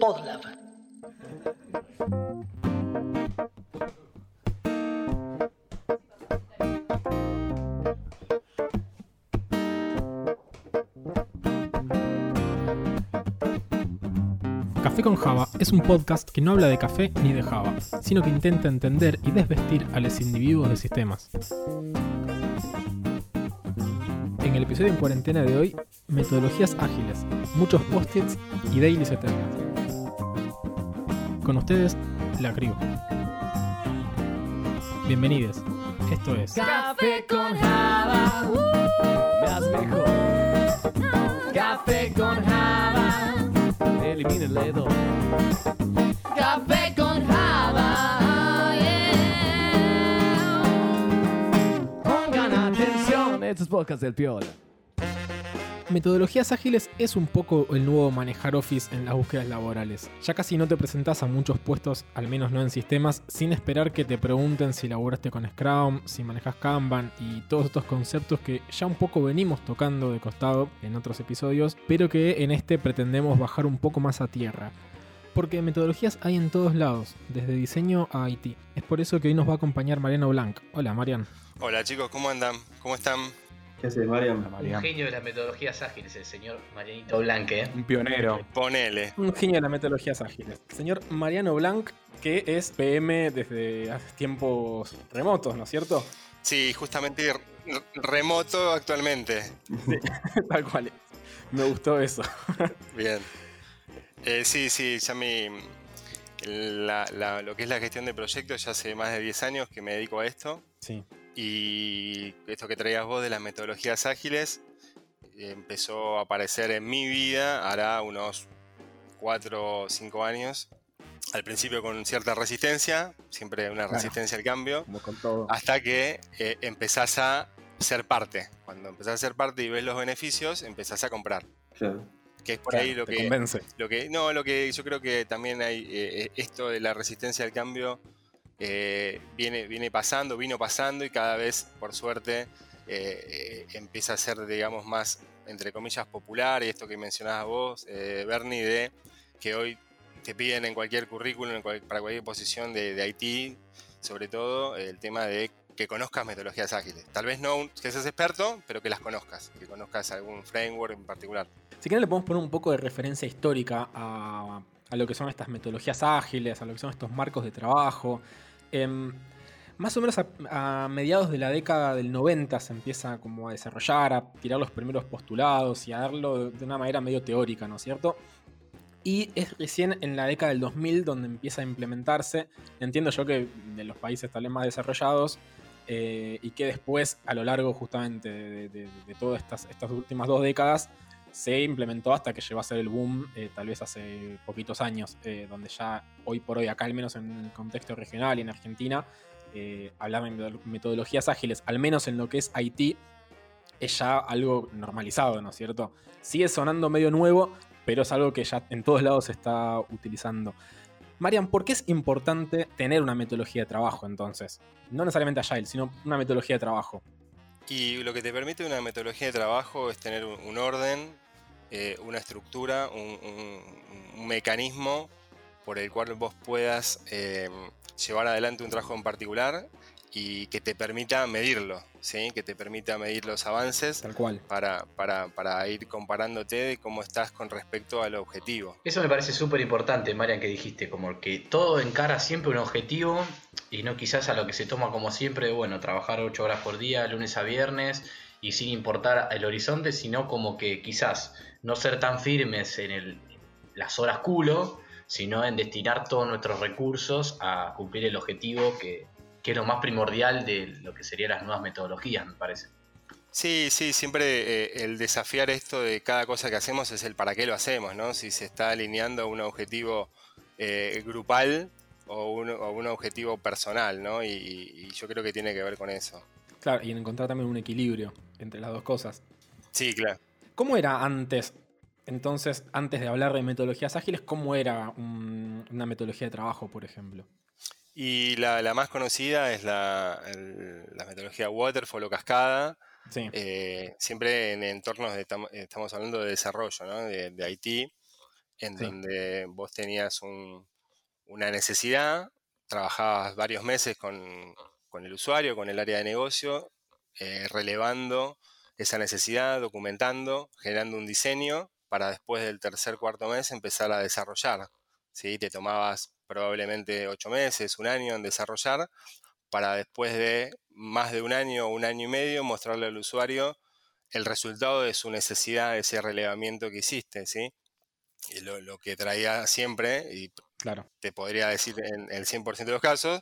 Podlab. Café con Java es un podcast que no habla de café ni de Java, sino que intenta entender y desvestir a los individuos de sistemas. En el episodio en cuarentena de hoy, metodologías ágiles, muchos post-its y dailies eternas. Con ustedes, la crew. Bienvenidos. Esto es Café con Java, uh, más mejor. Café con Java, elimina el dedo. Café con Java, yeah. Pongan atención, estos podcasts del Piola. Metodologías ágiles es un poco el nuevo manejar Office en las búsquedas laborales. Ya casi no te presentás a muchos puestos, al menos no en sistemas, sin esperar que te pregunten si laburaste con Scrum, si manejas Kanban y todos estos conceptos que ya un poco venimos tocando de costado en otros episodios, pero que en este pretendemos bajar un poco más a tierra. Porque metodologías hay en todos lados, desde diseño a IT. Es por eso que hoy nos va a acompañar Mariano Blanc. Hola, Marian. Hola chicos, ¿cómo andan? ¿Cómo están? ¿Qué haces, Mariam? Un genio de las metodologías ágiles, el señor Marianito Blanque. Un pionero. Ponele. Un genio de las metodologías ágiles. Señor Mariano Blanc, que es PM desde hace tiempos remotos, ¿no es cierto? Sí, justamente remoto actualmente. Tal cual. Me gustó eso. Bien. Eh, sí, sí, ya mi. la- la- lo que es la gestión de proyectos ya hace más de 10 años que me dedico a esto. Sí. Y esto que traías vos de las metodologías ágiles eh, empezó a aparecer en mi vida hará unos 4 o 5 años. Al principio con cierta resistencia, siempre una Claro. resistencia al cambio. Como con todo. hasta que eh, empezás a ser parte. Cuando empezás a ser parte y ves los beneficios, empezás a comprar. Claro. Que es por ahí lo te que, convence. lo que. No, lo que yo creo que también hay. eh, esto de la resistencia al cambio eh, viene, viene pasando, vino pasando y cada vez, por suerte, eh, eh, empieza a ser, digamos, más, entre comillas, popular. Y esto que mencionabas vos, Bernie, de que hoy te piden en cualquier currículum, para cualquier posición de, de IT, sobre todo, el tema de que conozcas metodologías ágiles. Tal vez no que seas experto, pero que las conozcas, que conozcas algún framework en particular. Si quieren le podemos poner un poco de referencia histórica a, a lo que son estas metodologías ágiles, a lo que son estos marcos de trabajo. Em, más o menos a, mediados de la década del 90 se empieza como a desarrollar, a tirar los primeros postulados y a darlo de, una manera medio teórica, ¿no es cierto? Y es recién en la década del 2000 donde empieza a implementarse. Entiendo yo que de los países tal vez más desarrollados eh, y que después, a lo largo justamente de, todas estas últimas dos décadas, se implementó hasta que llegó a ser el boom, eh, tal vez hace poquitos años, eh, donde ya hoy por hoy, acá al menos en el contexto regional y en Argentina, eh, hablar de meto- metodologías ágiles, al menos en lo que es IT, es ya algo normalizado, ¿no es cierto? Sigue sonando medio nuevo, pero es algo que ya en todos lados se está utilizando. Marian, ¿por qué es importante tener una metodología de trabajo entonces? No necesariamente Agile, sino una metodología de trabajo. Y lo que te permite una metodología de trabajo es tener un orden, eh, una estructura, un, un- un mecanismo por el cual vos puedas eh, llevar adelante un trabajo en particular y que te permita medirlo, ¿sí? que te permita medir los avances Tal cual. para, para- para ir comparándote de cómo estás con respecto al objetivo. Eso me parece súper importante, Marian, que dijiste, como que todo encara siempre un objetivo y no quizás a lo que se toma como siempre, bueno, trabajar ocho horas por día, lunes a viernes, y sin importar el horizonte, sino como que quizás no ser tan firmes en el, las horas culo, sino en destinar todos nuestros recursos a cumplir el objetivo que, que es lo más primordial de lo que serían las nuevas metodologías, me parece. Sí, sí, siempre eh, el desafiar esto de cada cosa que hacemos es el para qué lo hacemos, ¿no? Si se está alineando a un objetivo eh, grupal o un, o un objetivo personal, ¿no? Y, y yo creo que tiene que ver con eso. Claro, y en encontrar también un equilibrio entre las dos cosas. Sí, claro. ¿Cómo era antes? Entonces, antes de hablar de metodologías ágiles, ¿cómo era un- una metodología de trabajo, por ejemplo? Y la, la más conocida es la, el- la metodología Waterfall o Cascada, Sí. eh, siempre en entornos de, estamos, estamos hablando de desarrollo, ¿no? de, de IT, en Sí. donde vos tenías un- una necesidad, trabajabas varios meses con, con el usuario, con el área de negocio, eh, relevando esa necesidad, documentando, generando un diseño para después del tercer, cuarto mes empezar a desarrollar. ¿sí? Te tomabas probablemente ocho meses, un año en desarrollar, para después de más de un año o un año y medio mostrarle al usuario el resultado de su necesidad, de ese relevamiento que hiciste, ¿sí? Y lo, lo que traía siempre, y Claro. te podría decir en el 100% de los casos,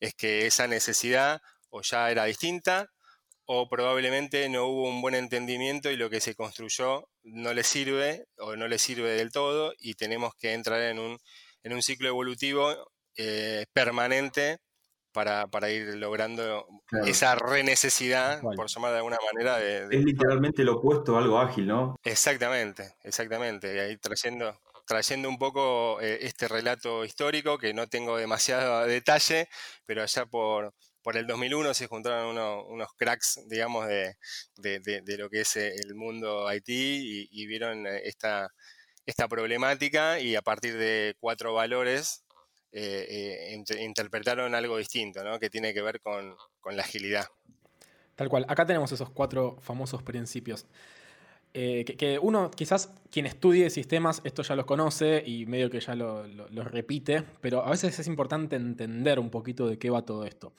es que esa necesidad o ya era distinta o probablemente no hubo un buen entendimiento y lo que se construyó no le sirve o no le sirve del todo y tenemos que entrar en un, en un ciclo evolutivo eh, permanente para, para ir logrando Claro. esa renecesidad, cual. por llamar de alguna manera, de, de- Es literalmente lo opuesto a algo ágil, ¿no? Exactamente, exactamente. Y ahí trayendo, trayendo un poco eh, este relato histórico, que no tengo demasiado detalle, pero allá por, por el 2001 se juntaron uno- unos cracks, digamos, de, de- lo que es eh, el mundo IT y, vieron eh, esta, esta problemática y a partir de cuatro valores eh, int- interpretaron algo distinto, ¿no? Que tiene que ver con, con la agilidad. Tal cual. Acá tenemos esos cuatro famosos principios. Que, uno, quizás quien estudie sistemas, esto ya los conoce y medio que ya lo, lo- lo repite, pero a veces es importante entender un poquito de qué va todo esto.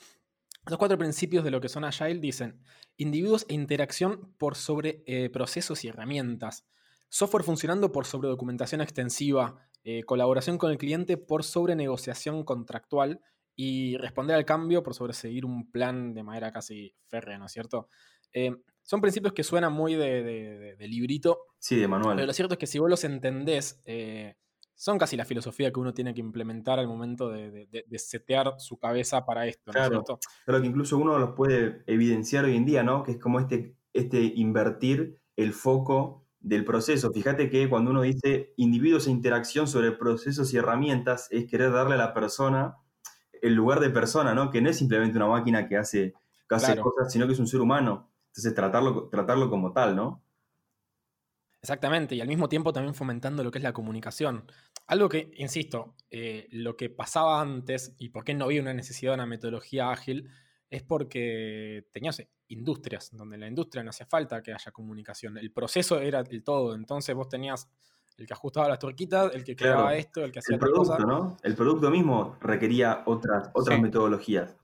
Los cuatro principios de lo que son Agile dicen individuos e interacción por sobre eh, procesos y herramientas, software funcionando por sobre documentación extensiva, eh, colaboración con el cliente por sobre negociación contractual y responder al cambio por sobre seguir un plan de manera casi férrea, ¿no es cierto? Eh, son principios que suenan muy de, de- de- de librito, Sí, de manual. pero lo cierto es que si vos los entendés, eh, son casi la filosofía que uno tiene que implementar al momento de, de- setear su cabeza para esto, ¿no es Claro. cierto? Claro que incluso uno los puede evidenciar hoy en día, ¿no? Que es como este, este invertir el foco del proceso. Fíjate que cuando uno dice individuos e interacción sobre procesos y herramientas, es querer darle a la persona el lugar de persona, ¿no? Que no es simplemente una máquina que hace, que hace Claro. cosas, sino que es un ser humano. Entonces tratarlo, tratarlo como tal, ¿no? Exactamente, y al mismo tiempo también fomentando lo que es la comunicación. Algo que, insisto, eh, lo que pasaba antes y por qué no había una necesidad de una metodología ágil es porque tenías industrias, donde en la industria no hacía falta que haya comunicación. El proceso era el todo, entonces vos tenías el que ajustaba las turquitas, el que Claro. creaba esto, el que hacía El producto, cosa. ¿no? El producto mismo requería otras, otras Sí. metodologías.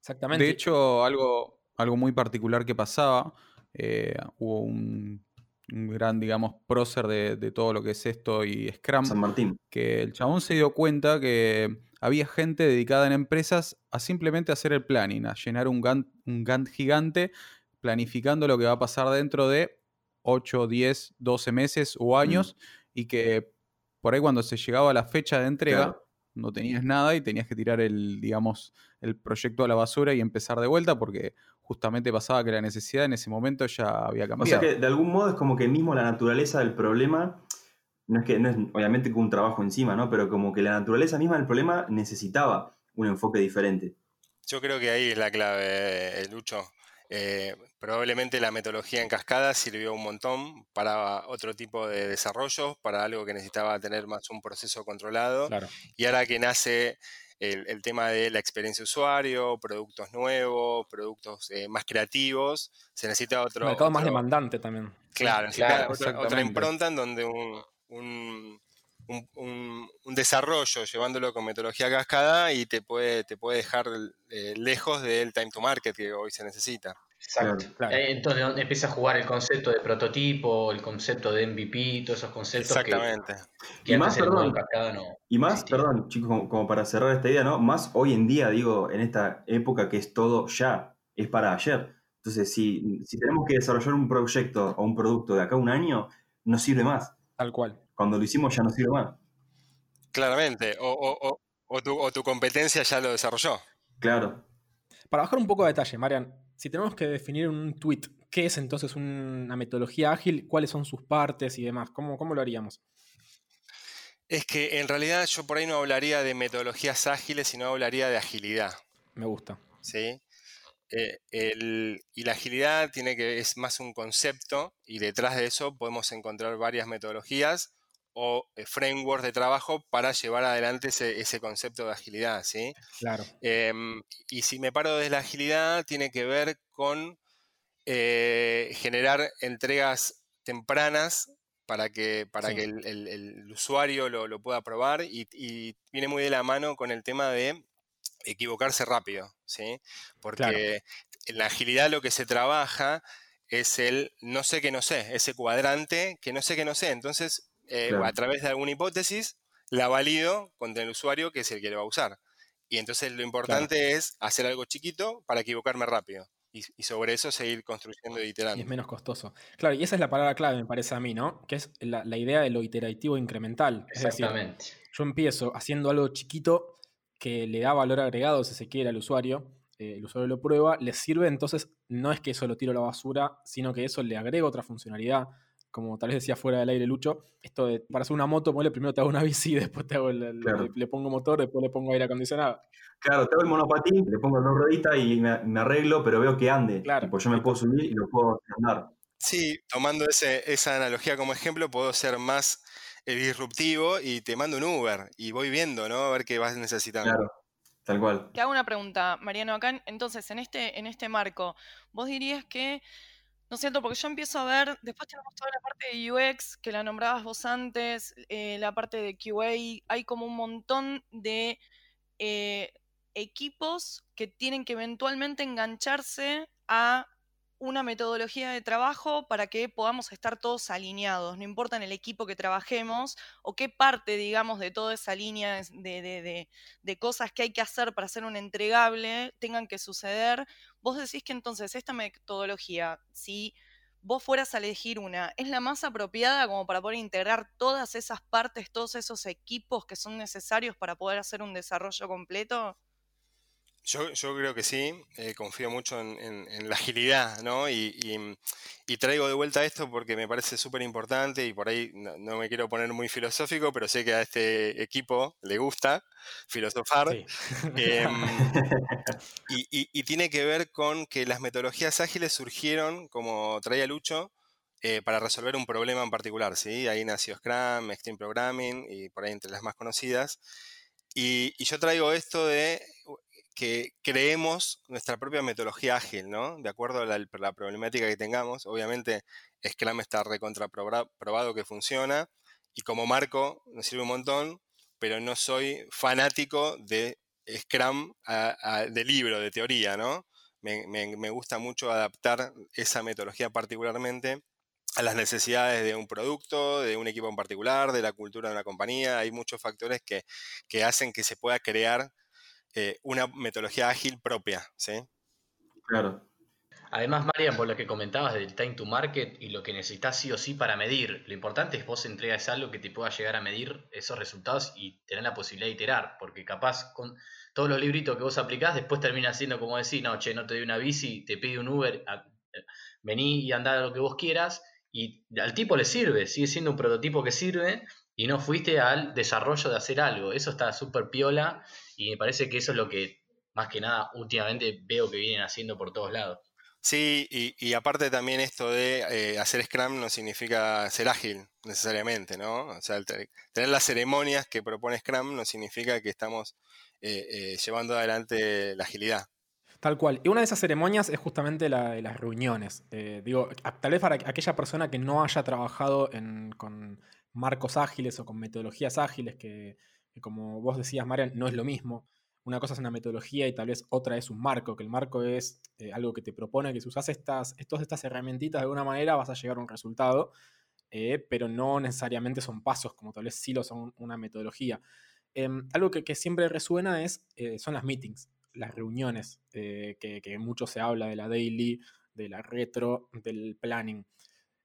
Exactamente. De hecho, algo, algo muy particular que pasaba, eh, hubo un, un gran, digamos, prócer de, de todo lo que es esto y Scrum, San Martín. que el chabón se dio cuenta que había gente dedicada en empresas a simplemente hacer el planning, a llenar un Gantt, un Gantt gigante, planificando lo que va a pasar dentro de 8, 10, 12 meses o años, y que por ahí cuando se llegaba a la fecha de entrega, Claro. no tenías nada y tenías que tirar el, digamos, el proyecto a la basura y empezar de vuelta porque justamente pasaba que la necesidad en ese momento ya había O cambiado. sea que de algún modo es como que mismo la naturaleza del problema, no es que no es obviamente con un trabajo encima, ¿no? Pero como que la naturaleza misma del problema necesitaba un enfoque diferente. Yo creo que ahí es la clave, eh, Lucho. Eh, probablemente la metodología en cascada sirvió un montón para otro tipo de desarrollos, para algo que necesitaba tener más un proceso controlado. Claro. Y ahora que nace el, el tema de la experiencia usuario, productos nuevos, productos eh, más creativos, se necesita otro... Mercado más demandante también. Claro, necesita Claro, otra, impronta en donde un, un- un- un- un desarrollo llevándolo con metodología cascada y te puede, te puede dejar eh, lejos del time to market que hoy se necesita. Exacto. Claro, claro. Eh, Entonces empieza a jugar el concepto de prototipo, el concepto de MVP, todos esos conceptos que, Exactamente. que Y antes más, perdón, cascada no Y más, existía. perdón, chicos, como, como para cerrar esta idea, ¿no? Más hoy en día, digo, en esta época que es todo ya, es para ayer. Entonces, si, si tenemos que desarrollar un proyecto o un producto de acá a un año, no sirve más. Tal cual. Cuando lo hicimos ya no sirve más. Claramente. O, o- o- o tu, o tu competencia ya lo desarrolló. Claro. Para bajar un poco de detalle, Marian, si tenemos que definir un tweet qué es entonces una metodología ágil, cuáles son sus partes y demás, ¿cómo, cómo lo haríamos? Es que en realidad yo por ahí no hablaría de metodologías ágiles, sino hablaría de agilidad. Me gusta. ¿sí? Eh, el- y la agilidad tiene que, es más un concepto y detrás de eso podemos encontrar varias metodologías o eh, frameworks de trabajo para llevar adelante ese, ese concepto de agilidad, ¿sí? Claro. Em, y si me paro desde la agilidad, tiene que ver con eh, generar entregas tempranas para que, para Sí. que el, el- el usuario lo, lo pueda probar y, y viene muy de la mano con el tema de equivocarse rápido, ¿sí? Porque en la agilidad lo que se trabaja es el no sé que no sé, ese cuadrante que no sé que no sé. Entonces, eh, Claro. a través de alguna hipótesis, la valido contra el usuario que es el que lo va a usar. Y entonces lo importante es hacer algo chiquito para equivocarme rápido. Y, y sobre eso seguir construyendo e Y es iterando. menos costoso. Claro, y esa es la palabra clave, me parece a mí, ¿no? Que es la, la idea de lo iterativo incremental. Es decir, Exactamente. yo empiezo haciendo algo chiquito que le da valor agregado, si se quiere, al usuario. eh, el usuario lo prueba, le sirve, entonces no es que eso lo tiro a la basura, sino que eso le agrega otra funcionalidad. Como tal vez decía fuera del aire Lucho, esto de para hacer una moto, ponle primero te hago una bici, después te hago el- el- Claro. le, le pongo motor, después le pongo aire acondicionado. Claro, te hago el monopatín, le pongo dos rueditas y me, me arreglo, pero veo que ande. Claro. Pues yo me puedo subir y lo puedo andar. Sí, tomando ese- esa analogía como ejemplo, puedo ser más eh, disruptivo y te mando un Uber y voy viendo, ¿no? A ver qué vas necesitando. Claro, tal cual. Te hago una pregunta, Mariano, acá en- entonces en este, en este marco, vos dirías que, ¿no es cierto? Porque yo empiezo a ver, después tenemos toda la parte de UX, que la nombrabas vos antes, eh, la parte de QA, hay como un montón de eh, equipos que tienen que eventualmente engancharse a una metodología de trabajo para que podamos estar todos alineados, no importa en el equipo que trabajemos o qué parte, digamos, de toda esa línea de, de- de- de cosas que hay que hacer para hacer un entregable tengan que suceder. Vos decís que entonces esta metodología, si vos fueras a elegir una, ¿es la más apropiada como para poder integrar todas esas partes, todos esos equipos que son necesarios para poder hacer un desarrollo completo? Yo, yo creo que sí, eh, confío mucho en, en- en la agilidad, ¿no? Y, y- y traigo de vuelta esto porque me parece súper importante y por ahí no, no me quiero poner muy filosófico, pero sé que a este equipo le gusta filosofar. Sí. Em, y, y- tiene que ver con que las metodologías ágiles surgieron, como traía Lucho, eh, para resolver un problema en particular, ¿sí? Ahí nació Scrum, Extreme Programming y por ahí entre las más conocidas. Y, y yo traigo esto de que creemos nuestra propia metodología ágil, ¿no? De acuerdo a la, problemática que tengamos. Obviamente, Scrum está recontra proba- probado que funciona y como marco nos sirve un montón, pero no soy fanático de Scrum de libro, de teoría, ¿no? Me, me- me gusta mucho adaptar esa metodología particularmente a las necesidades de un producto, de un equipo en particular, de la cultura de una compañía. Hay muchos factores que, que hacen que se pueda crear eh, una metodología ágil propia, ¿sí? Claro. Además, Marian, por lo que comentabas del time to market y lo que necesitas sí o sí para medir, lo importante es vos entregas algo que te pueda llegar a medir esos resultados y tener la posibilidad de iterar, porque capaz con todos los libritos que vos aplicás, después termina siendo como decir, no, che, no te doy una bici, te pido un Uber, a- vení y andá a lo que vos quieras, y al tipo le sirve, sigue siendo un prototipo que sirve, y no fuiste al desarrollo de hacer algo. Eso está súper piola, y me parece que eso es lo que más que nada últimamente veo que vienen haciendo por todos lados. Sí, y, y aparte también esto de eh, hacer Scrum no significa ser ágil necesariamente, ¿no? O sea, tener las ceremonias que propone Scrum no significa que estamos eh, eh, llevando adelante la agilidad. Tal cual. Y una de esas ceremonias es justamente la de las reuniones. Eh, digo, tal vez para aquella persona que no haya trabajado en- con marcos ágiles o con metodologías ágiles, que como vos decías, Marian, no es lo mismo. Una cosa es una metodología y tal vez otra es un marco, que el marco es eh, algo que te propone que si usas estas, estos, estas herramientitas de alguna manera vas a llegar a un resultado, eh, pero no necesariamente son pasos, como tal vez sí lo son una metodología. Em, algo que, siempre resuena es, eh, son las meetings, las reuniones, que, que mucho se habla de la daily, de la retro, del planning.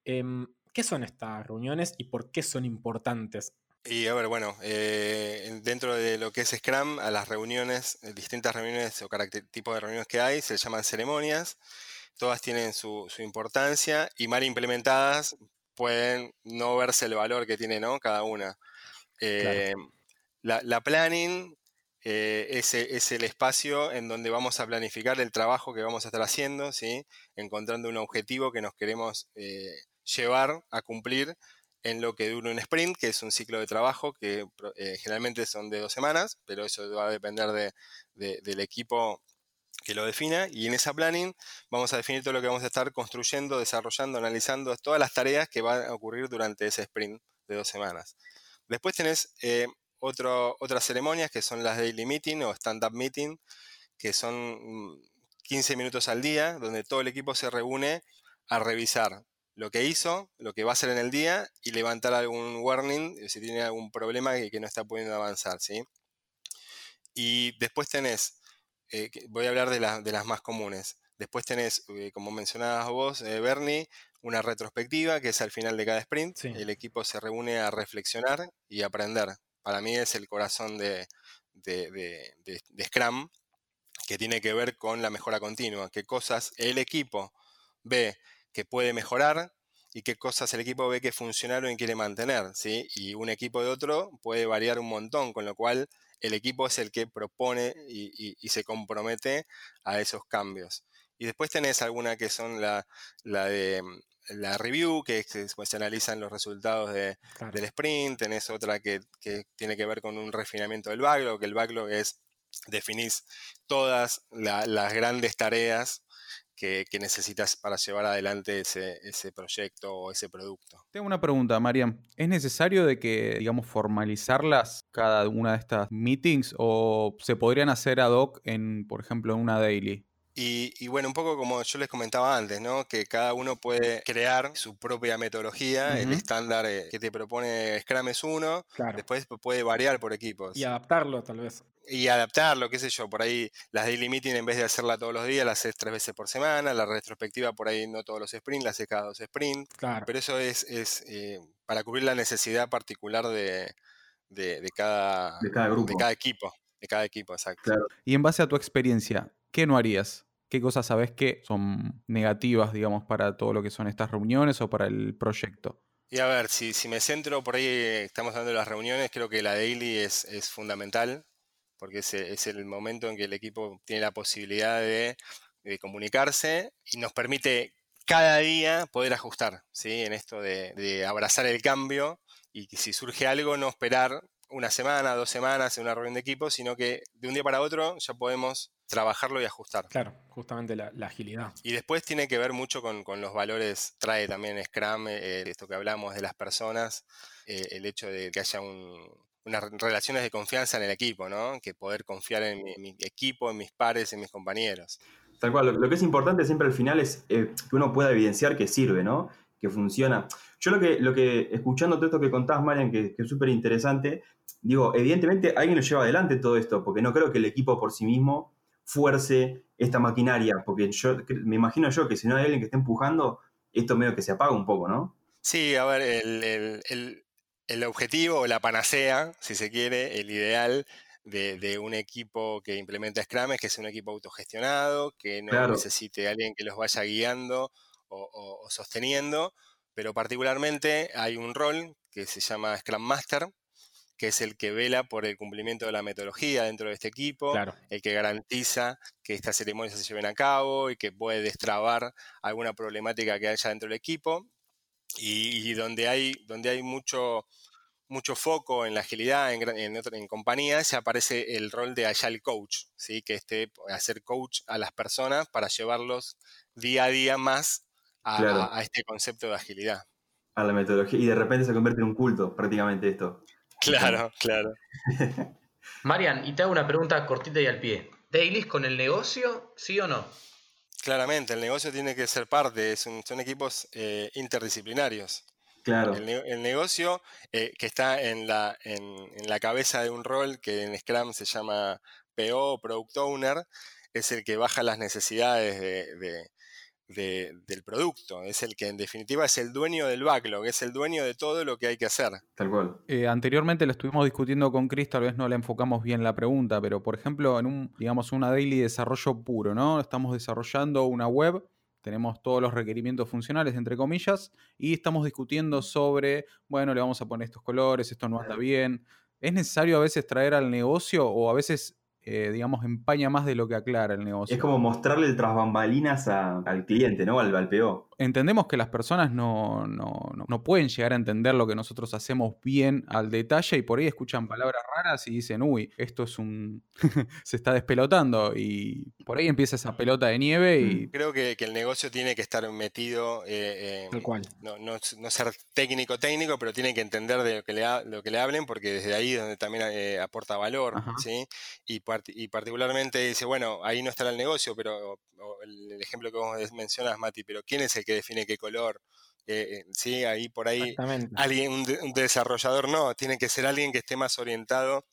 Em, ¿Qué son estas reuniones y por qué son importantes? Y a ver, bueno, eh, dentro de lo que es Scrum, a las reuniones, eh, distintas reuniones o tipos de reuniones que hay, se les llaman ceremonias. Todas tienen su, su importancia y mal implementadas pueden no verse el valor que tiene ¿no? cada una. Eh, la, la planning eh, es, es el espacio en donde vamos a planificar el trabajo que vamos a estar haciendo, ¿sí? encontrando un objetivo que nos queremos llevar a cumplir en lo que dura un sprint, que es un ciclo de trabajo que eh, generalmente son de dos semanas, pero eso va a depender de- de- del equipo que lo defina. Y en esa planning vamos a definir todo lo que vamos a estar construyendo, desarrollando, analizando, todas las tareas que van a ocurrir durante ese sprint de dos semanas. Después tenés eh, otras ceremonias que son las daily meeting o stand-up meeting, que son mm, 15 minutos al día, donde todo el equipo se reúne a revisar lo que hizo, lo que va a hacer en el día y levantar algún warning si tiene algún problema que, que no está pudiendo avanzar, ¿sí? Y después tenés, eh, voy a hablar de, la- de las más comunes. Después tenés, eh, como mencionabas vos, eh, Bernie, una retrospectiva que es al final de cada sprint. Sí. El equipo se reúne a reflexionar y aprender. Para mí es el corazón de Scrum, que tiene que ver con la mejora continua. Qué cosas el equipo ve que puede mejorar y qué cosas el equipo ve que funcionaron y quiere mantener. ¿sí? Y un equipo de otro puede variar un montón, con lo cual el equipo es el que propone y, y- y se compromete a esos cambios. Y después tenés alguna que son la, la de mm, la review, que es- pues, se analizan los resultados de, Claro. del sprint, tenés otra que, que tiene que ver con un refinamiento del backlog, que el backlog es definís todas la- las grandes tareas que, necesitas para llevar adelante ese, ese proyecto o ese producto. Tengo una pregunta, Mariam. ¿Es necesario de que, digamos, formalizarlas cada una de estas meetings o se podrían hacer ad hoc en, por ejemplo, en una daily? Y, y bueno, un poco como yo les comentaba antes, ¿no? Que cada uno puede crear su propia metodología. El estándar eh, que te propone Scrum es uno, Claro. después puede variar por equipos. Y adaptarlo, tal vez. y adaptarlo, qué sé yo, por ahí las daily meeting en vez de hacerla todos los días, la haces tres veces por semana, la retrospectiva por ahí no todos los sprints, la haces cada dos sprints, Claro. pero eso es, es eh, para cubrir la necesidad particular de, de- de cada, De cada grupo. de cada equipo, de cada equipo, exacto. Claro. Y en base a tu experiencia, ¿qué no harías? ¿Qué cosas sabes que son negativas, digamos, para todo lo que son estas reuniones o para el proyecto? Y a ver, si, me centro por ahí, eh, estamos hablando de las reuniones, creo que la daily es, fundamental, porque es, el momento en que el equipo tiene la posibilidad de, de comunicarse y nos permite cada día poder ajustar, ¿sí? En esto de, de abrazar el cambio y que si surge algo, no esperar una semana, dos semanas en una reunión de equipo, sino que de un día para otro ya podemos trabajarlo y ajustar. Claro, justamente la, la agilidad. Y después tiene que ver mucho con, con los valores, trae también Scrum, eh, esto que hablamos de las personas, eh, el hecho de que haya un- unas relaciones de confianza en el equipo, ¿no? Que poder confiar en mi, en mi equipo, en mis pares, en mis compañeros. Tal cual, lo, lo que es importante siempre al final es eh, que uno pueda evidenciar que sirve, ¿no? Que funciona. Yo lo que, lo que escuchando todo esto que contás, Marian, que, que es súper interesante, digo, evidentemente alguien lo lleva adelante todo esto, porque no creo que el equipo por sí mismo fuerce esta maquinaria, porque yo me imagino yo que si no hay alguien que esté empujando, esto medio que se apaga un poco, ¿no? Sí, a ver, el, el- el- el objetivo o la panacea, si se quiere, el ideal de, de un equipo que implementa Scrum es que sea un equipo autogestionado, que no Claro. necesite alguien que los vaya guiando o, o- o sosteniendo, pero particularmente hay un rol que se llama Scrum Master, que es el que vela por el cumplimiento de la metodología dentro de este equipo, Claro. el que garantiza que estas ceremonias se lleven a cabo y que puede destrabar alguna problemática que haya dentro del equipo. Y, y donde hay, donde hay mucho, mucho foco en la agilidad en, en, en compañías, ya aparece el rol de Agile Coach, ¿sí? que esté hacer coach a las personas para llevarlos día a día más a, Claro. a- a este concepto de agilidad. A la metodología. Y de repente se convierte en un culto, prácticamente esto. Claro, claro. Marian, y te hago una pregunta cortita y al pie. ¿Dailies con el negocio, sí o no? Claramente, el negocio tiene que ser parte, son equipos eh, interdisciplinarios. Claro. El, ne- el negocio eh, que está en la, en, en la cabeza de un rol que en Scrum se llama PO, Product Owner, es el que baja las necesidades de- de- de- del producto. Es el que en definitiva es el dueño del backlog, es el dueño de todo lo que hay que hacer. Tal cual. Eh, anteriormente lo estuvimos discutiendo con Chris, tal vez no le enfocamos bien la pregunta, pero por ejemplo, en un, digamos, una daily desarrollo puro, ¿no? Estamos desarrollando una web, tenemos todos los requerimientos funcionales, entre comillas, y estamos discutiendo sobre, bueno, le vamos a poner estos colores, esto no anda bien. ¿Es necesario a veces traer al negocio o a veces, eh, digamos, empaña más de lo que aclara el negocio? Es como mostrarle el tras bambalinas a- al cliente, ¿no? Al, al PO. Entendemos que las personas no, no, no- no pueden llegar a entender lo que nosotros hacemos bien al detalle y por ahí escuchan palabras raras y dicen, uy, esto es un... se está despelotando y por ahí empieza esa pelota de nieve y... Creo que, que el negocio tiene que estar metido, eh, Tal cual. no, no- no ser técnico técnico, pero tiene que entender de lo que le, ha- lo que le hablen, porque desde ahí es donde también eh, aporta valor, Ajá. ¿sí? Y, part- y particularmente dice, bueno, ahí no estará el negocio, pero o el, el ejemplo que vos mencionas, Mati, pero ¿quién es el que define qué color? Eh, eh, sí, ahí por ahí alguien, un, de- un desarrollador no, tiene que ser alguien que esté más orientado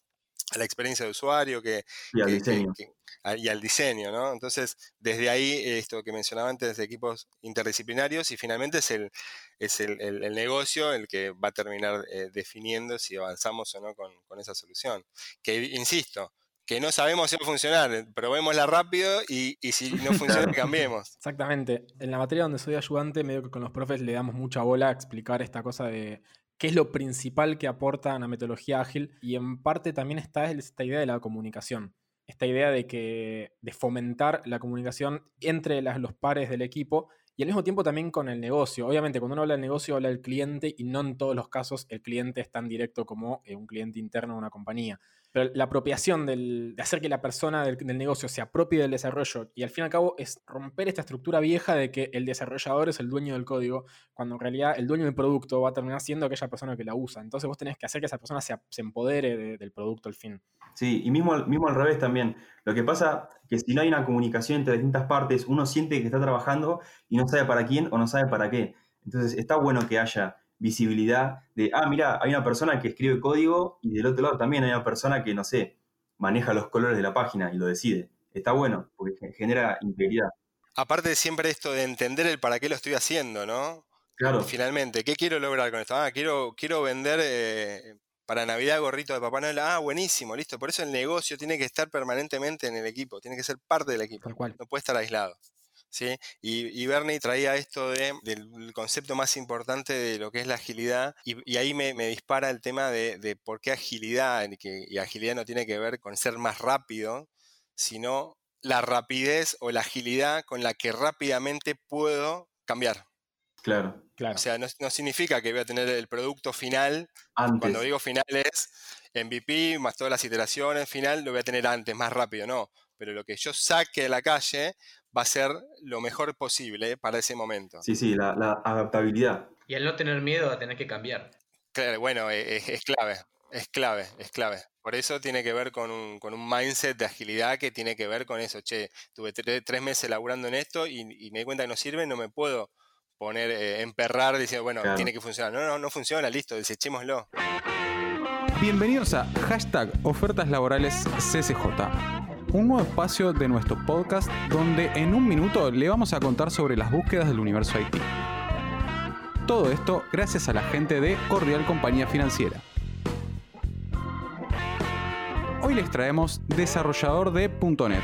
a la experiencia de usuario, que, Y al que- diseño. que- a- y al diseño, ¿no? Entonces, desde ahí, esto que mencionaba antes, de equipos interdisciplinarios, y finalmente es el, es el, el- el negocio el que va a terminar eh, definiendo si avanzamos o no con, con esa solución. Que, insisto, que no sabemos si va a funcionar, eh, probémosla rápido y, y si no funciona, cambiemos. Exactamente. En la materia donde soy ayudante, medio que con los profes le damos mucha bola a explicar esta cosa de qué es lo principal que aporta una metodología ágil y en parte también está esta idea de la comunicación. Esta idea de que de fomentar la comunicación entre las- los pares del equipo y al mismo tiempo también con el negocio. Obviamente, cuando uno habla del negocio, habla del cliente y no en todos los casos el cliente es tan directo como eh, un cliente interno de una compañía. Pero la apropiación del- de hacer que la persona del, negocio se apropie del desarrollo y al fin y al cabo es romper esta estructura vieja de que el desarrollador es el dueño del código, cuando en realidad el dueño del producto va a terminar siendo aquella persona que la usa. Entonces vos tenés que hacer que esa persona se, empodere de- del producto al fin. Sí, y mismo, mismo al revés también. Lo que pasa que si no hay una comunicación entre distintas partes, uno siente que está trabajando y no sabe para quién o no sabe para qué. Entonces está bueno que haya visibilidad de, ah, mira, hay una persona que escribe código y del otro lado también hay una persona que, no sé, maneja los colores de la página y lo decide. Está bueno, porque ge- genera integridad. Aparte siempre esto de entender el para qué lo estoy haciendo, ¿no? Claro, Finalmente, ¿qué quiero lograr con esto? Ah, quiero, quiero vender eh, para Navidad gorrito de Papá Noel. Ah, buenísimo, listo. Por eso el negocio tiene que estar permanentemente en el equipo, tiene que ser parte del equipo, cual. no puede estar aislado. ¿sí? Y, y Bernie traía esto de, del concepto más importante de lo que es la agilidad, y, y ahí me, me dispara el tema de, de por qué agilidad, y, que, y agilidad no tiene que ver con ser más rápido, sino la rapidez o la agilidad con la que rápidamente puedo cambiar. Claro. Claro. O sea, no, no significa que voy a tener el producto final. Antes. Cuando digo final es MVP más todas las iteraciones, final lo voy a tener antes, más rápido, no. Pero lo que yo saque de la calle va a ser lo mejor posible para ese momento. Sí, sí, la, la adaptabilidad. Y al no tener miedo a tener que cambiar. Claro, bueno, e- es, es clave, es clave, es clave. Por eso tiene que ver con un, con un mindset de agilidad que tiene que ver con eso. Che, tuve tre- tres meses laburando en esto y, y me di cuenta que no sirve, no me puedo poner, eh, emperrar diciendo, bueno, Claro. tiene que funcionar. No, no, no funciona, listo, desechémoslo. Bienvenidos a hashtag Ofertas Laborales CCJ, un nuevo espacio de nuestro podcast donde en un minuto le vamos a contar sobre las búsquedas del universo IT. Todo esto gracias a la gente de Cordial Compañía Financiera. Hoy les traemos desarrollador de .NET.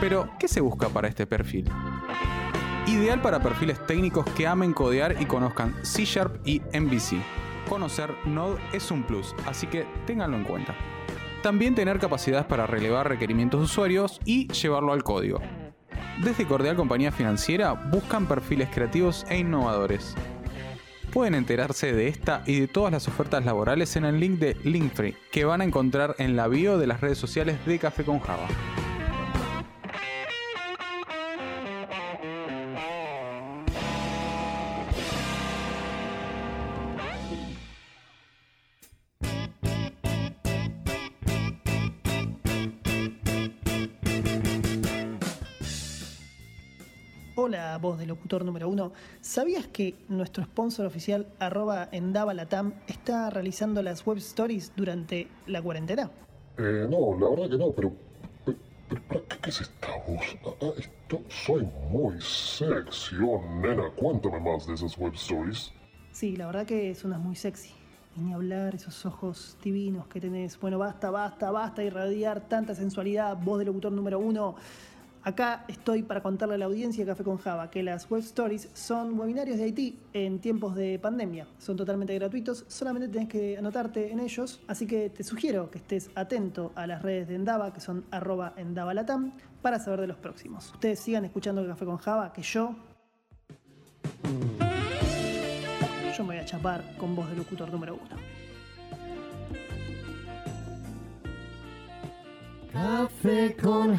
Pero, ¿qué se busca para este perfil? Ideal para perfiles técnicos que amen codear y conozcan C Sharp y MVC. Conocer Node es un plus, así que ténganlo en cuenta. También tener capacidades para relevar requerimientos de usuarios y llevarlo al código. Desde Cordial Compañía Financiera buscan perfiles creativos e innovadores. Pueden enterarse de esta y de todas las ofertas laborales en el link de Linktree que van a encontrar en la bio de las redes sociales de Café con Java. Voz del locutor número uno. ¿Sabías que nuestro sponsor oficial, arroba Endavalatam, está realizando las web stories durante la cuarentena? Eh, no, la verdad que no, pero. pero, pero ¿para qué, es esta voz? Ah, ah, esto, soy muy sexy, oh nena, cuéntame más de esas web stories. Sí, la verdad que suenas muy sexy. Y ni hablar, esos ojos divinos que tenés. Bueno, basta, basta, basta irradiar tanta sensualidad, voz del locutor número uno. Acá estoy para contarle a la audiencia Café con Java que las web stories son webinarios de IT en tiempos de pandemia. Son totalmente gratuitos, solamente tenés que anotarte en ellos. Así que te sugiero que estés atento a las redes de Endava, que son arroba endavalatam, para saber de los próximos. Ustedes sigan escuchando Café con Java, que yo Yo me voy a chapar con voz de locutor número uno. Café con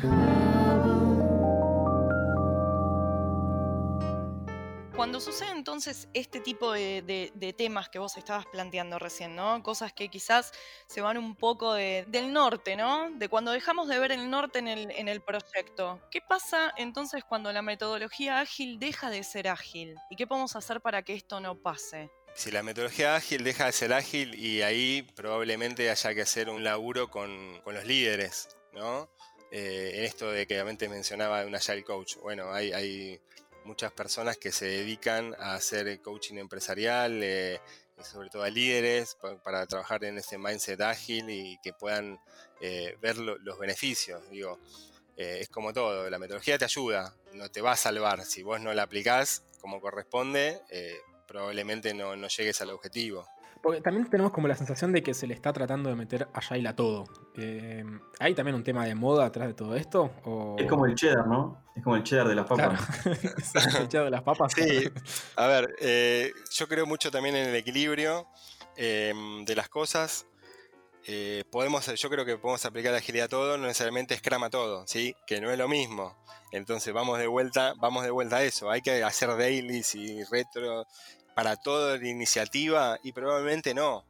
Cuando sucede entonces este tipo de, temas que vos estabas planteando recién, ¿no? Cosas que quizás se van un poco de- del norte, ¿no? De cuando dejamos de ver el norte en el, en el proyecto. ¿Qué pasa entonces cuando la metodología ágil deja de ser ágil? ¿Y qué podemos hacer para que esto no pase? Si la metodología ágil deja de ser ágil y ahí probablemente haya que hacer un laburo con, los líderes, ¿no? Eh, en esto de que obviamente mencionaba un Agile Coach. Bueno, hay muchas personas que se dedican a hacer coaching empresarial, eh, sobre todo a líderes, pa- para trabajar en ese mindset ágil y que puedan eh, ver lo- los beneficios. Digo, eh, es como todo, la metodología te ayuda, no te va a salvar. Si vos no la aplicás como corresponde, eh, probablemente no, no llegues al objetivo. Porque también tenemos como la sensación de que se le está tratando de meter Agile a todo. Eh, ¿Hay también un tema de moda atrás de todo esto? O... Es como el cheddar, ¿no? Es como el cheddar de las papas. ¿Se han echado de las papas? Sí, a ver, eh, yo creo mucho también en el equilibrio eh, de las cosas. Eh, podemos, yo creo que podemos aplicar la agilidad a todo, no necesariamente Scrum a todo, ¿sí? Que no es lo mismo. Entonces vamos de vuelta, vamos de vuelta a eso. Hay que hacer dailies y retro para toda la iniciativa y probablemente no.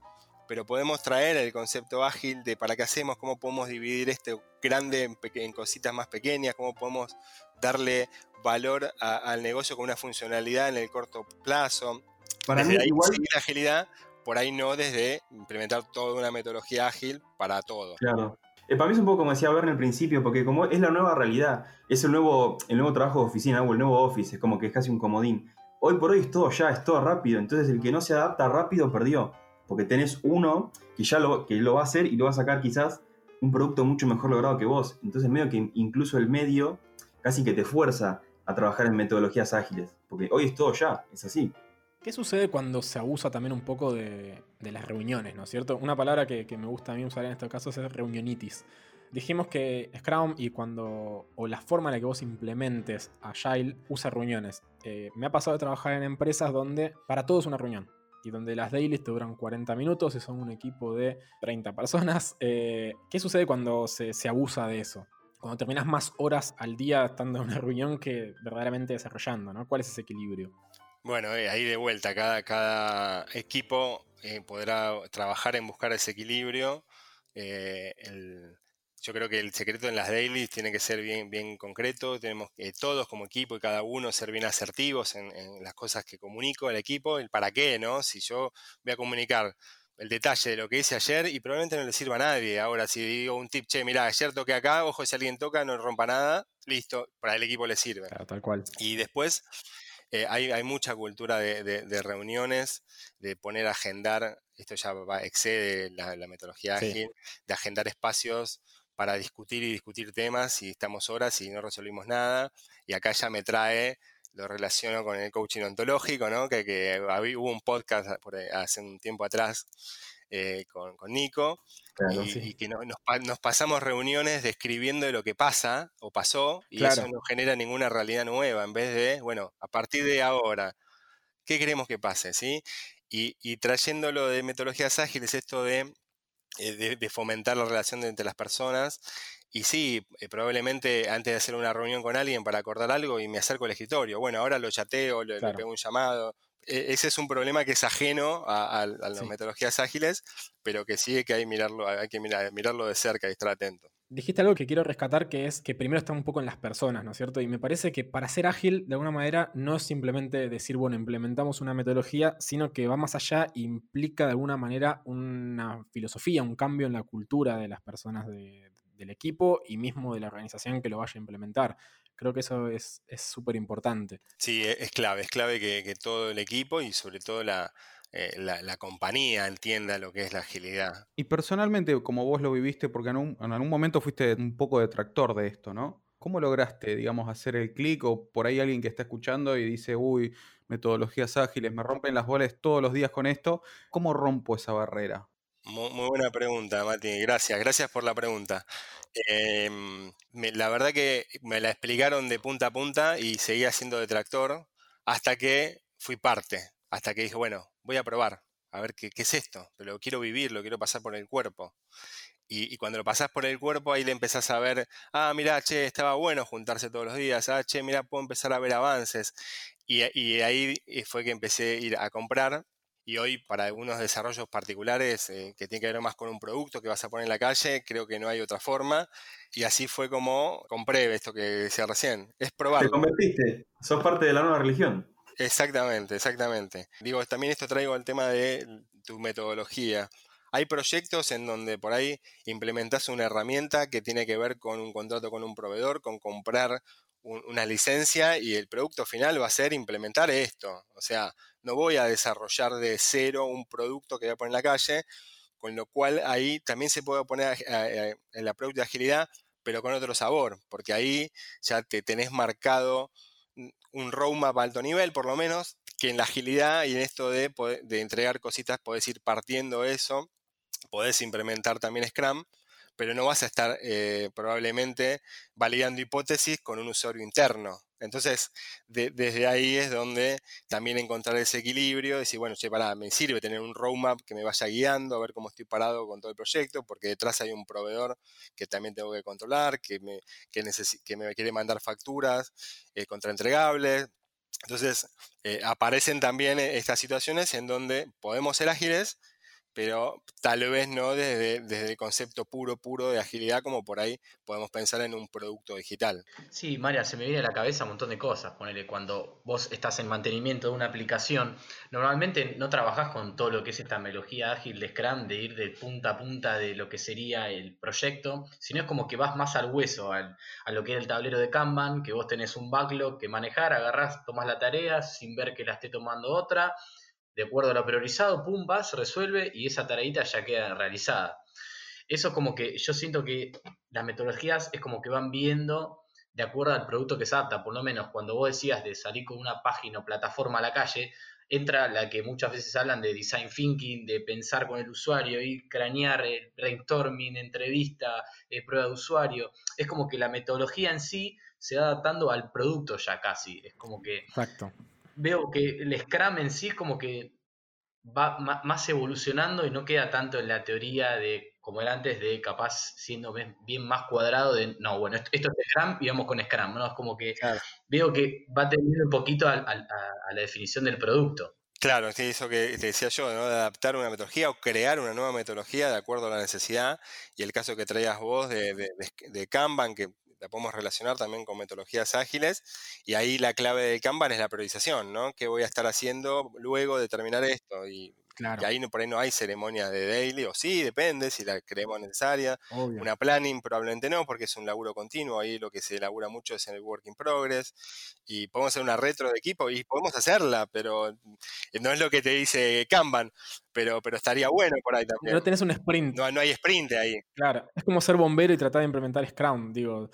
Pero podemos traer el concepto ágil de para qué hacemos, cómo podemos dividir este grande en, cositas más pequeñas, cómo podemos darle valor a- al negocio con una funcionalidad en el corto plazo. Para desde mí, ahí igual, la agilidad, por ahí no desde implementar toda una metodología ágil para todo. Claro. Eh, para mí es un poco como decía Verne al principio, porque como es la nueva realidad, es el nuevo, el nuevo trabajo de oficina o el nuevo office, es como que es casi un comodín. Hoy por hoy es todo ya, es todo rápido, entonces el que no se adapta rápido perdió, porque tenés uno que ya lo, que lo va a hacer y lo va a sacar quizás un producto mucho mejor logrado que vos. Entonces medio que incluso el medio casi que te fuerza a trabajar en metodologías ágiles, porque hoy es todo ya, es así. ¿Qué sucede cuando se abusa también un poco de, las reuniones, ¿no es cierto? Una palabra que, que me gusta a mí usar en estos casos es reunionitis. Dijimos que Scrum y cuando, o la forma en la que vos implementes Agile usa reuniones. Eh, me ha pasado de trabajar en empresas donde para todo es una reunión y donde las dailies te duran 40 minutos y son un equipo de 30 personas. Eh, ¿Qué sucede cuando se, se abusa de eso? Cuando terminas más horas al día estando en una reunión que verdaderamente desarrollando, ¿no? ¿Cuál es ese equilibrio? Bueno, eh, ahí de vuelta, cada, cada equipo podrá trabajar en buscar ese equilibrio. Yo creo que el secreto en las dailies tiene que ser bien, bien concreto. Tenemos que todos como equipo y cada uno ser bien asertivos en, en las cosas que comunico al equipo, el para qué, ¿no? Si yo voy a comunicar el detalle de lo que hice ayer y probablemente no le sirva a nadie. Ahora, si digo un tip, che, mira, ayer toqué acá, ojo, si alguien toca, no rompa nada, listo, para el equipo le sirve. Claro, tal cual. Y después eh, hay, hay mucha cultura de, de- de reuniones, de poner a agendar, esto ya va- excede la, la metodología Sí. ágil, de agendar espacios para discutir y discutir temas y estamos horas y no resolvimos nada. Y acá ya me trae, lo relaciono con el coaching ontológico, ¿no? que, que hubo un podcast por hace un tiempo atrás eh, con, con Nico, Claro. y, sí. y que no- nos, pa- nos pasamos reuniones describiendo lo que pasa o pasó y eso no genera ninguna realidad nueva en vez de, bueno, a partir de ahora, ¿qué queremos que pase? ¿sí? Y, y trayéndolo de metodologías ágiles, esto de, de, de fomentar la relación de- entre las personas. Y sí, eh, probablemente antes de hacer una reunión con alguien para acordar algo y me acerco al escritorio, bueno, ahora lo chateo, le, le Claro. pego un llamado. E- Ese es un problema que es ajeno a, a- a las Sí. metodologías ágiles, pero que sí que hay, mirarlo, hay que mirar- mirarlo de cerca y estar atento. Dijiste algo que quiero rescatar, que es que primero está un poco en las personas, ¿no es cierto? Y me parece que para ser ágil, de alguna manera, no es simplemente decir, bueno, implementamos una metodología, sino que va más allá e implica de alguna manera una filosofía, un cambio en la cultura de las personas de- del equipo y mismo de la organización que lo vaya a implementar. Creo que eso es es súper importante. Sí, e- es clave, es clave que, que todo el equipo y sobre todo la, eh, la, la compañía entienda lo que es la agilidad. Y personalmente, como vos lo viviste, porque en, un- en algún momento fuiste un poco detractor de esto, ¿no? ¿Cómo lograste, digamos, hacer el clic? O por ahí alguien que está escuchando y dice, uy, metodologías ágiles, me rompen las bolas todos los días con esto. ¿Cómo rompo esa barrera? Muy, muy buena pregunta, Mati. Gracias, gracias por la pregunta. Em, me- la verdad que me la explicaron de punta a punta y seguía siendo detractor hasta que fui parte, hasta que dije, bueno, voy a probar, a ver qué, qué es esto, pero lo quiero vivir, lo quiero pasar por el cuerpo. Y, y cuando lo pasás por el cuerpo, ahí le empezás a ver, ah, mira, che, estaba bueno juntarse todos los días, ah, che, mira, puedo empezar a ver avances. Y, y ahí eh, fue que empecé a ir a comprar. Y hoy, para algunos desarrollos particulares eh, que tienen que ver más con un producto que vas a poner en la calle, creo que no hay otra forma. Y así fue como compré esto que decía recién. Es Te probarlo. convertiste, sos parte de la nueva religión. Exactamente, exactamente. Digo, también esto traigo el tema de tu metodología. Hay proyectos en donde por ahí implementas una herramienta que tiene que ver con un contrato con un proveedor, con comprar un- una licencia y el producto final va a ser implementar esto. O sea, no voy a desarrollar de cero un producto que voy a poner en la calle, con lo cual ahí también se puede poner ag- a- a- el approach de agilidad, pero con otro sabor, porque ahí ya te tenés marcado un- roadmap alto nivel, por lo menos, que en la agilidad y en esto de, de entregar cositas, podés ir partiendo eso, podés implementar también Scrum, pero no vas a estar eh, probablemente validando hipótesis con un usuario interno. Entonces, de- desde ahí es donde también encontrar ese equilibrio, decir, bueno, che, pará, me sirve tener un roadmap que me vaya guiando, a ver cómo estoy parado con todo el proyecto, porque detrás hay un proveedor que también tengo que controlar, que me, que que me quiere mandar facturas eh, contraentregables. Entonces, eh, aparecen también eh, estas situaciones en donde podemos ser ágiles, pero tal vez no desde, desde el concepto puro, puro de agilidad, como por ahí podemos pensar en un producto digital. Sí, María, se me viene a la cabeza un montón de cosas. Ponele, cuando vos estás en mantenimiento de una aplicación, normalmente no trabajás con todo lo que es esta melodía ágil de Scrum, de ir de punta a punta de lo que sería el proyecto, sino es como que vas más al hueso, al- a lo que era el tablero de Kanban, que vos tenés un backlog que manejar, agarrás, tomás la tarea sin ver que la esté tomando otra, de acuerdo a lo priorizado, pum, vas, resuelve y esa tareita ya queda realizada. Eso es como que yo siento que las metodologías es como que van viendo de acuerdo al producto que se adapta. Por lo menos cuando vos decías de salir con una página o plataforma a la calle, entra la que muchas veces hablan de design thinking, de pensar con el usuario, ir cranear, eh, brainstorming, entrevista, eh, prueba de usuario. Es como que la metodología en sí se va adaptando al producto ya casi. Es como que Exacto. Veo que el Scrum en sí es como que va más evolucionando y no queda tanto en la teoría de como era antes de capaz siendo bien más cuadrado de no, bueno, esto, esto es Scrum y vamos con Scrum, ¿no? Es como que Claro. veo que va teniendo un poquito a, a la definición del producto. Claro, sí, eso que te decía yo, ¿no? De adaptar una metodología o crear una nueva metodología de acuerdo a la necesidad. Y el caso que traías vos de, de, de- de Kanban, que la podemos relacionar también con metodologías ágiles. Y ahí la clave del Kanban es la priorización, ¿no? ¿Qué voy a estar haciendo luego de terminar esto? Y, Claro. y ahí no, por ahí no hay ceremonia de daily, o sí, depende si la creemos necesaria. Obvio. Una planning probablemente no, porque es un laburo continuo, ahí lo que se elabora mucho es en el work in progress, y podemos hacer una retro de equipo, y podemos hacerla, pero no es lo que te dice Kanban, pero, pero estaría bueno por ahí también. No tenés un sprint. No, no hay sprint ahí. Claro. Es como ser bombero y tratar de implementar Scrum. Digo,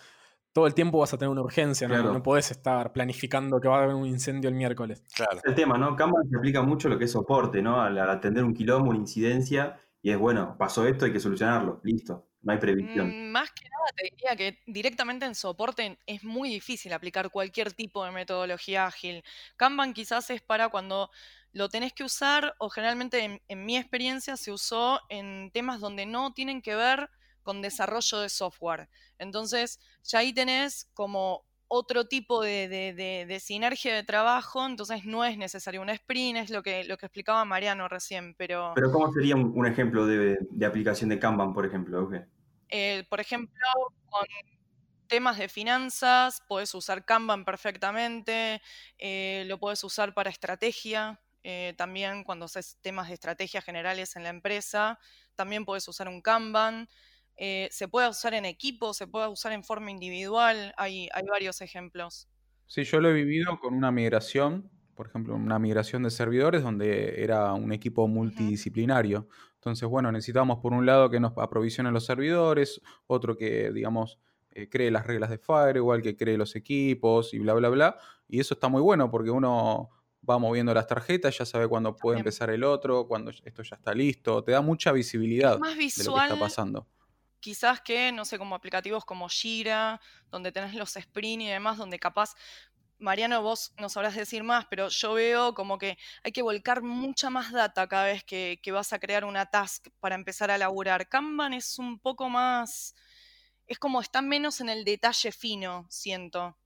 todo el tiempo vas a tener una urgencia, ¿no? Claro. No podés estar planificando que va a haber un incendio el miércoles. Claro. El tema, ¿no? Kanban se aplica mucho lo que es soporte, ¿no? Al, al atender un quilombo, una incidencia, y es bueno, pasó esto, hay que solucionarlo, listo, no hay previsión. Mm, Más que nada te diría que directamente en soporte es muy difícil aplicar cualquier tipo de metodología ágil. Kanban quizás es para cuando lo tenés que usar o generalmente en, en mi experiencia se usó en temas donde no tienen que ver con desarrollo de software. Entonces ya ahí tenés como otro tipo de, de- de- de sinergia de trabajo, entonces no es necesario un sprint, es lo que, lo que explicaba Mariano recién, pero... Pero ¿cómo sería un, un ejemplo de, aplicación de Kanban, por ejemplo? Eh, por ejemplo, con temas de finanzas, puedes usar Kanban perfectamente, eh, lo puedes usar para estrategia, eh, también cuando haces temas de estrategia generales en la empresa, también puedes usar un Kanban. Eh, se puede usar en equipo, se puede usar en forma individual, hay, hay varios ejemplos. Sí, yo lo he vivido con una migración, por ejemplo, una migración de servidores donde era un equipo multidisciplinario. Entonces, bueno, necesitamos por un lado que nos aprovisionen los servidores, otro que, digamos, eh, cree las reglas de Firewall, que cree los equipos y bla, bla, bla. Y eso está muy bueno porque uno va moviendo las tarjetas, ya sabe cuándo puede También. empezar el otro, cuando esto ya está listo, te da mucha visibilidad más de lo que está visual pasando. Quizás que, no sé, como aplicativos como Jira, donde tenés los sprint y demás, donde capaz Mariano, vos nos sabrás decir más, pero yo veo como que hay que volcar mucha más data cada vez que, que vas a crear una task para empezar a laburar. Kanban es un poco más, es como está menos en el detalle fino, siento.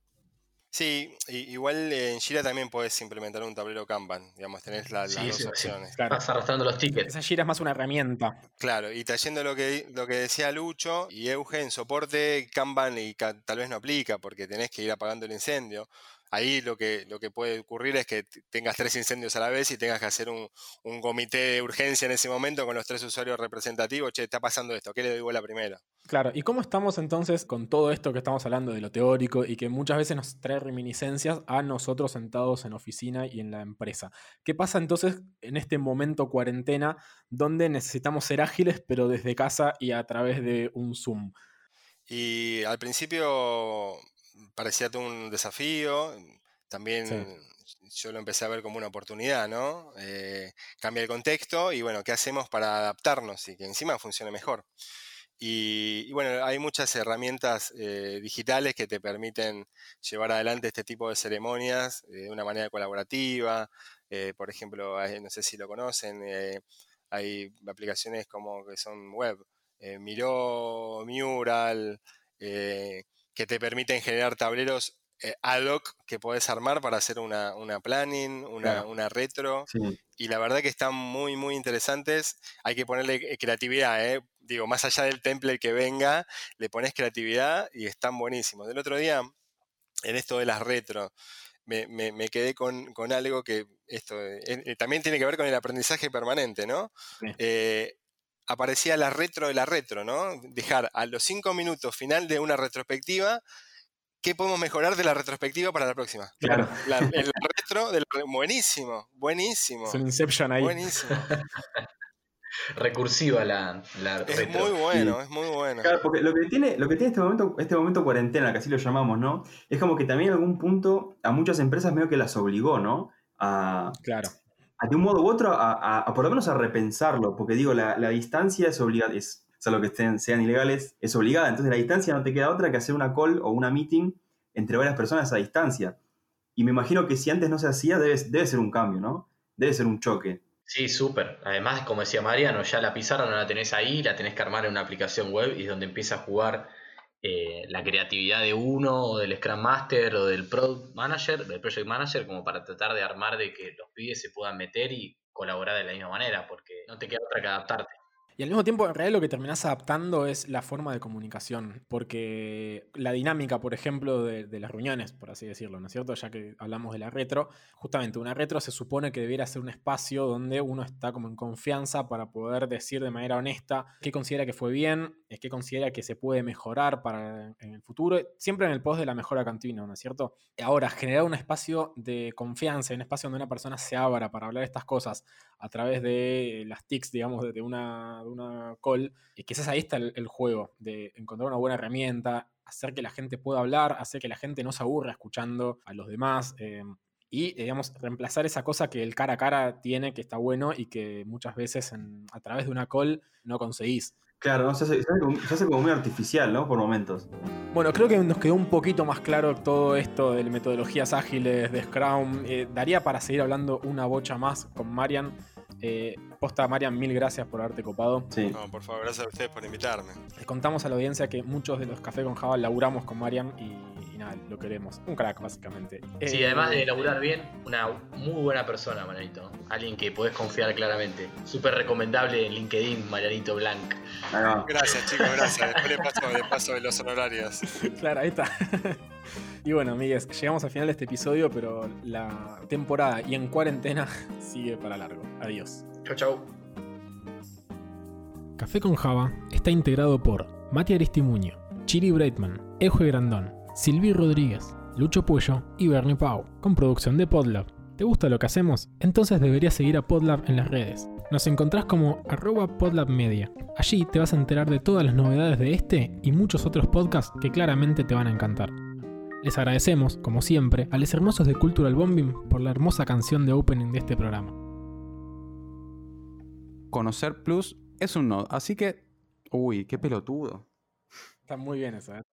Sí, igual en Jira también puedes implementar un tablero Kanban, digamos, tenés la- las Sí, dos sí, sí. opciones. Claro. Vas arrastrando los tickets. Esa gira es más una herramienta. Claro, y trayendo lo que, lo que decía Lucho y Euge en soporte, Kanban y tal vez no aplica porque tenés que ir apagando el incendio. Ahí lo que, lo que puede ocurrir es que tengas tres incendios a la vez y tengas que hacer un, un comité de urgencia en ese momento con los tres usuarios representativos. Che, está pasando esto, ¿qué le doy bola primero? Claro, ¿y cómo estamos entonces con todo esto que estamos hablando de lo teórico y que muchas veces nos trae reminiscencias a nosotros sentados en oficina y en la empresa? ¿Qué pasa entonces en este momento cuarentena donde necesitamos ser ágiles pero desde casa y a través de un Zoom? Y al principio parecía todo un desafío, también yo lo empecé a ver como una oportunidad, ¿no? Eh, cambia el contexto y bueno, ¿qué hacemos para adaptarnos y que encima funcione mejor? Y, y bueno, hay muchas herramientas eh, digitales que te permiten llevar adelante este tipo de ceremonias eh, de una manera colaborativa. Por ejemplo, no sé si lo conocen, hay aplicaciones como que son web, eh, Miro, Mural, eh, que te permiten generar tableros eh, ad hoc que podés armar para hacer una, una planning, una, Claro. una retro Sí. y la verdad que están muy, muy interesantes. Hay que ponerle eh, creatividad, ¿eh? Digo, más allá del template que venga, le pones creatividad y están buenísimos. Del otro día, en esto de las retro, me, me- me quedé con, con algo que esto eh, eh, también tiene que ver con el aprendizaje permanente, ¿no? Sí. Eh, aparecía la retro de la retro, ¿no? Dejar a los cinco minutos final de una retrospectiva, ¿qué podemos mejorar de la retrospectiva para la próxima? Claro. La, el retro del buenísimo, buenísimo. Es un Inception ahí. Buenísimo. Recursiva la, la Es retro. muy bueno, es muy bueno. Claro, porque lo que tiene, lo que tiene este momento, este momento cuarentena, que así lo llamamos, ¿no? Es como que también en algún punto a muchas empresas medio que las obligó, ¿no? A, Claro. De un modo u otro, a, por lo menos a repensarlo, porque digo, la, la distancia es obligada, es, salvo que estén, sean ilegales, es obligada, entonces la distancia no te queda otra que hacer una call o una meeting entre varias personas a distancia. Y me imagino que si antes no se hacía, debe, debe ser un cambio, ¿no? Debe ser un choque. Sí, súper. Además, como decía Mariano, ya la pizarra no la tenés ahí, la tenés que armar en una aplicación web y es donde empieza a jugar eh, la creatividad de uno o del Scrum Master o del Product Manager, del Project Manager, como para tratar de armar de que los pibes se puedan meter y colaborar de la misma manera, porque no te queda otra que adaptarte. Y al mismo tiempo, en realidad lo que terminás adaptando es la forma de comunicación, porque la dinámica, por ejemplo, de, las reuniones, por así decirlo, ¿no es cierto? Ya que hablamos de la retro, justamente una retro se supone que debiera ser un espacio donde uno está como en confianza para poder decir de manera honesta qué considera que fue bien, eh, qué considera que se puede mejorar para en el futuro, siempre en el post de la mejora continua, ¿no es cierto? Ahora, generar un espacio de confianza, un espacio donde una persona se abra para hablar estas cosas a través de las TICs, digamos, de, una, de una call, y quizás ahí está el, juego, de encontrar una buena herramienta, hacer que la gente pueda hablar, hacer que la gente no se aburra escuchando a los demás. eh, y, digamos, reemplazar esa cosa que el cara a cara tiene, que está bueno y que muchas veces a través de una call no conseguís. Claro, ¿no? se, hace, se hace como, se hace como muy artificial, ¿no? Por momentos. Bueno, creo que nos quedó un poquito más claro todo esto de metodologías ágiles, de Scrum. Eh, daría para seguir hablando una bocha más con Marian. Eh, posta, Marian, mil gracias por haberte copado. Sí. No, por favor, gracias a ustedes por invitarme. Les contamos a la audiencia que muchos de los Café con Java laburamos con Marian y, lo queremos. Un crack, básicamente. Sí, Eh, además de laburar bien, una muy buena persona, Marianito. Alguien que podés confiar claramente. Súper recomendable en LinkedIn, Marianito Blanc. Gracias, chicos, gracias. Después le paso, le paso de los honorarios. Claro, ahí está. y bueno, amigues, llegamos al final de este episodio, pero la temporada y en cuarentena sigue para largo. Adiós. Chau, chau. Café con Java está integrado por Mati Aristimuño, Chiri Breitman, Euge Grandón, Silvi Rodríguez, Lucho Puello y Bernie Pau, con producción de Podlab. ¿Te gusta lo que hacemos? Entonces deberías seguir a Podlab en las redes. Nos encontrás como arroba podlabmedia. Allí te vas a enterar de todas las novedades de este y muchos otros podcasts que claramente te van a encantar. Les agradecemos, como siempre, a los hermosos de Cultural Bombing por la hermosa canción de opening de este programa. Conocer Plus es un node, así que... Uy, qué pelotudo. Está muy bien eso, ¿eh?